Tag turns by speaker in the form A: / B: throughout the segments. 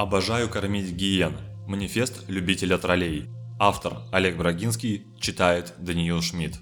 A: Обожаю кормить гиен. Манифест любителя троллей. Автор Олег Брагинский читает Даниил Шмидт.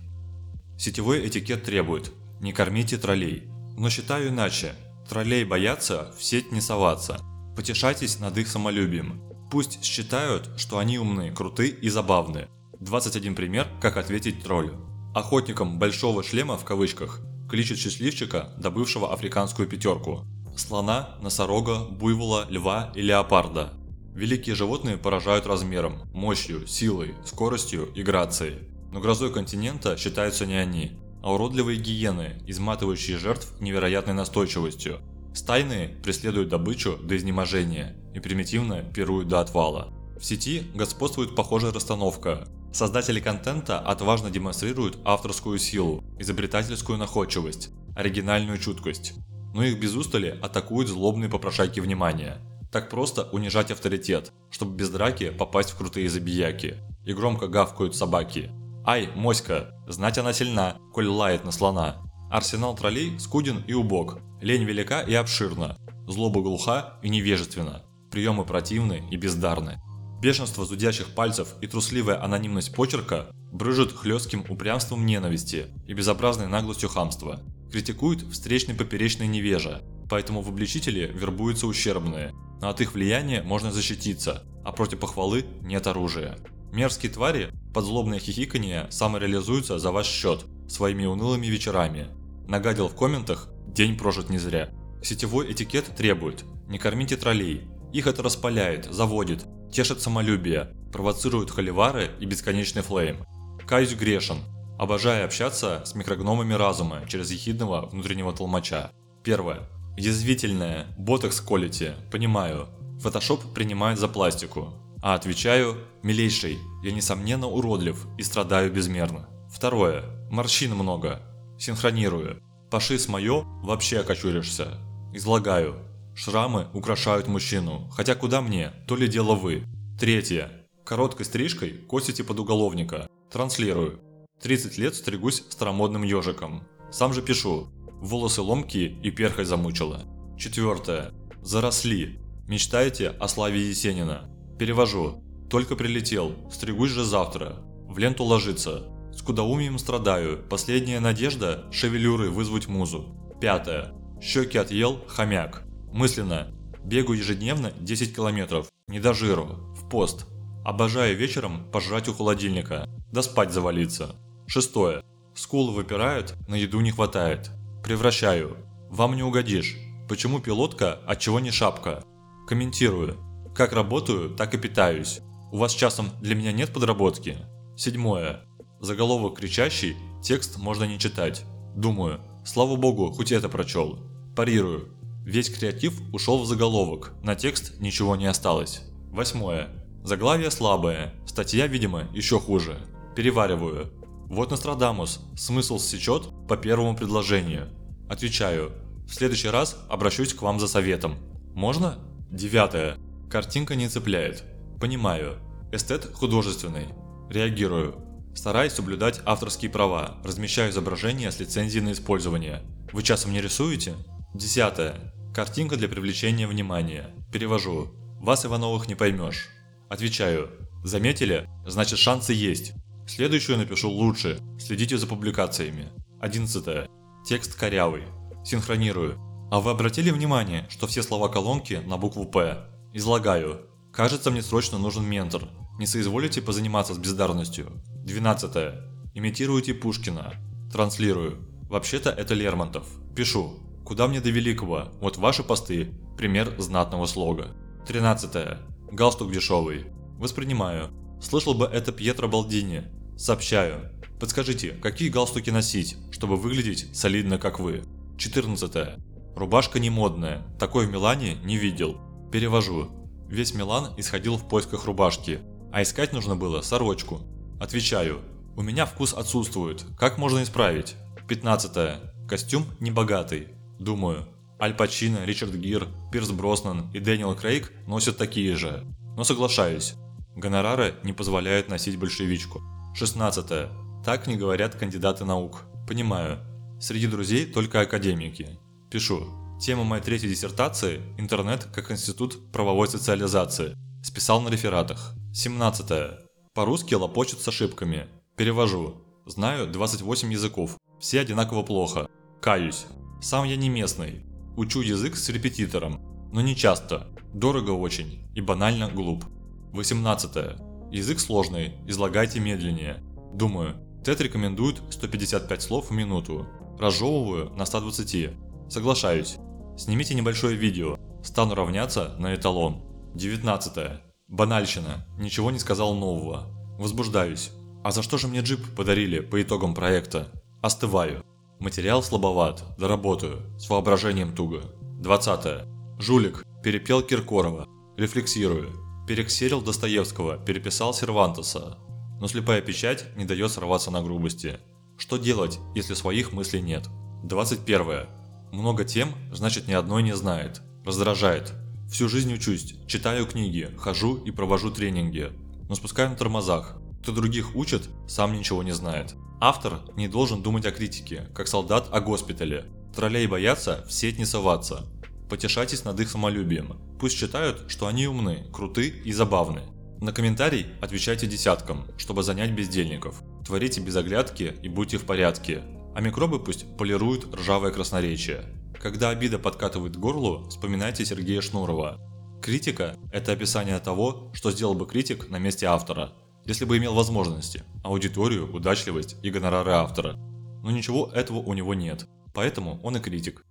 A: Сетевой этикет требует «не кормите троллей». Но считаю иначе. Троллей боятся в сеть не соваться. Потешайтесь над их самолюбием. Пусть считают, что они умны, круты и забавны. 21 пример, как ответить троллю. Охотникам «большого шлема» в кавычках кличут счастливчика, добывшего африканскую пятерку. Слона, носорога, буйвола, льва и леопарда. Великие животные поражают размером, мощью, силой, скоростью и грацией. Но грозой континента считаются не они, а уродливые гиены, изматывающие жертв невероятной настойчивостью. Стайные преследуют добычу до изнеможения и примитивно пируют до отвала. В сети господствует похожая расстановка. Создатели контента отважно демонстрируют авторскую силу, изобретательскую находчивость, оригинальную чуткость. Но их без устали атакуют злобные попрошайки внимания. Так просто унижать авторитет, чтобы без драки попасть в крутые забияки. И громко гавкают собаки. Ай, моська, знать она сильна, коль лает на слона. Арсенал троллей скуден и убог, лень велика и обширна, злоба глуха и невежественна, приемы противны и бездарны. Бешенство зудящих пальцев и трусливая анонимность почерка брыжут хлестким упрямством ненависти и безобразной наглостью хамства. Критикуют встречный поперечный невежа, поэтому в обличители вербуются ущербные, но от их влияния можно защититься, а против похвалы нет оружия. Мерзкие твари под злобное хихиканье самореализуются за ваш счет своими унылыми вечерами. Нагадил в комментах, день прожит не зря. Сетевой этикет требует, не кормите троллей, их это распаляет, заводит, тешит самолюбие, провоцирует холивары и бесконечный флейм. Каюсь грешен, обожаю общаться с микрогномами разума через ехидного внутреннего толмача. Первое. Язвительное, ботокс колите, понимаю. Фотошоп принимает за пластику. А отвечаю, милейший, я несомненно уродлив и страдаю безмерно. Второе. Морщин много. Синхронирую. Паши с моё вообще окочуришься. Излагаю. Шрамы украшают мужчину, хотя куда мне, то ли дело вы. Третье. Короткой стрижкой косите под уголовника. Транслирую. 30 лет стригусь старомодным ежиком. Сам же пишу. Волосы ломкие и перхой замучила. Четвертое. Заросли. Мечтаете о славе Есенина. Перевожу. Только прилетел. Стригусь же завтра. В ленту ложится. С кудаумием страдаю. Последняя надежда – шевелюры вызвать музу. Пятое. Щеки отъел хомяк. Мысленно. Бегаю ежедневно 10 километров, не до жиру, в пост. Обожаю вечером пожрать у холодильника, да спать завалиться. Шестое. Скулы выпирают, на еду не хватает. Превращаю. Вам не угодишь. Почему пилотка, а чего не шапка? Комментирую. Как работаю, так и питаюсь. У вас часом для меня нет подработки? Седьмое. Заголовок кричащий, текст можно не читать. Думаю, слава богу, хоть это прочел. Парирую. Весь креатив ушел в заголовок, на текст ничего не осталось. Восьмое. Заглавие слабое, статья, видимо, еще хуже. Перевариваю. Вот Нострадамус, смысл сечет по первому предложению. Отвечаю. В следующий раз обращусь к вам за советом. Можно? Девятое. Картинка не цепляет. Понимаю. Эстет художественный. Реагирую. Стараюсь соблюдать авторские права, размещаю изображения с лицензией на использование. Вы часом не рисуете? Десятое. Картинка для привлечения внимания. Перевожу. Вас Ивановых не поймешь. Отвечаю. Заметили? Значит шансы есть. Следующую напишу лучше. Следите за публикациями. Одиннадцатое. Текст корявый. Синхронирую. А вы обратили внимание, что все слова колонки на букву «П»? Излагаю. Кажется, мне срочно нужен ментор. Не соизволите позаниматься с бездарностью? Двенадцатое. Имитируйте Пушкина. Транслирую. Вообще-то это Лермонтов. Пишу. Куда мне до великого? Вот ваши посты. Пример знатного слога. 13. Галстук дешевый. Воспринимаю. Слышал бы это Пьетро Балдини. Сообщаю. Подскажите, какие галстуки носить, чтобы выглядеть солидно, как вы? 14. Рубашка не модная. Такой в Милане не видел. Перевожу. Весь Милан исходил в поисках рубашки, а искать нужно было сорочку. Отвечаю. У меня вкус отсутствует. Как можно исправить? 15. Костюм небогатый. Думаю, Аль Пачино, Ричард Гир, Пирс Броснан и Дэниел Крейг носят такие же. Но соглашаюсь, гонорары не позволяют носить большевичку. 16. Так не говорят кандидаты наук. Понимаю. Среди друзей только академики. Пишу. Тема моей третьей диссертации – интернет как институт правовой социализации. Списал на рефератах. 17. По-русски лопочут с ошибками. Перевожу. Знаю 28 языков. Все одинаково плохо. Каюсь. Сам я не местный. Учу язык с репетитором. Но не часто. Дорого очень. И банально глуп. 18. Язык сложный. Излагайте медленнее. Думаю, TED рекомендует 155 слов в минуту. Разжевываю на 120. Соглашаюсь. Снимите небольшое видео. Стану равняться на эталон. 19. Банальщина. Ничего не сказал нового. Возбуждаюсь. А за что же мне джип подарили по итогам проекта? Остываю. Материал слабоват, доработаю, с воображением туго. 20. Жулик, перепел Киркорова, рефлексирую. Перексерил Достоевского, переписал Сервантеса. Но слепая печать не дает сорваться на грубости. Что делать, если своих мыслей нет? 21. Много тем, значит ни одной не знает. Раздражает. Всю жизнь учусь, читаю книги, хожу и провожу тренинги. Но спускаю на тормозах. Кто других учит, сам ничего не знает. Автор не должен думать о критике, как солдат о госпитале. Троллей боятся в сеть не соваться. Потешайтесь над их самолюбием. Пусть считают, что они умны, круты и забавны. На комментарий отвечайте десяткам, чтобы занять бездельников. Творите без оглядки и будьте в порядке. А микробы пусть полируют ржавое красноречие. Когда обида подкатывает к горлу, вспоминайте Сергея Шнурова. Критика – это описание того, что сделал бы критик на месте автора – если бы имел возможности, аудиторию, удачливость и гонорары автора. Но ничего этого у него нет, поэтому он и критик.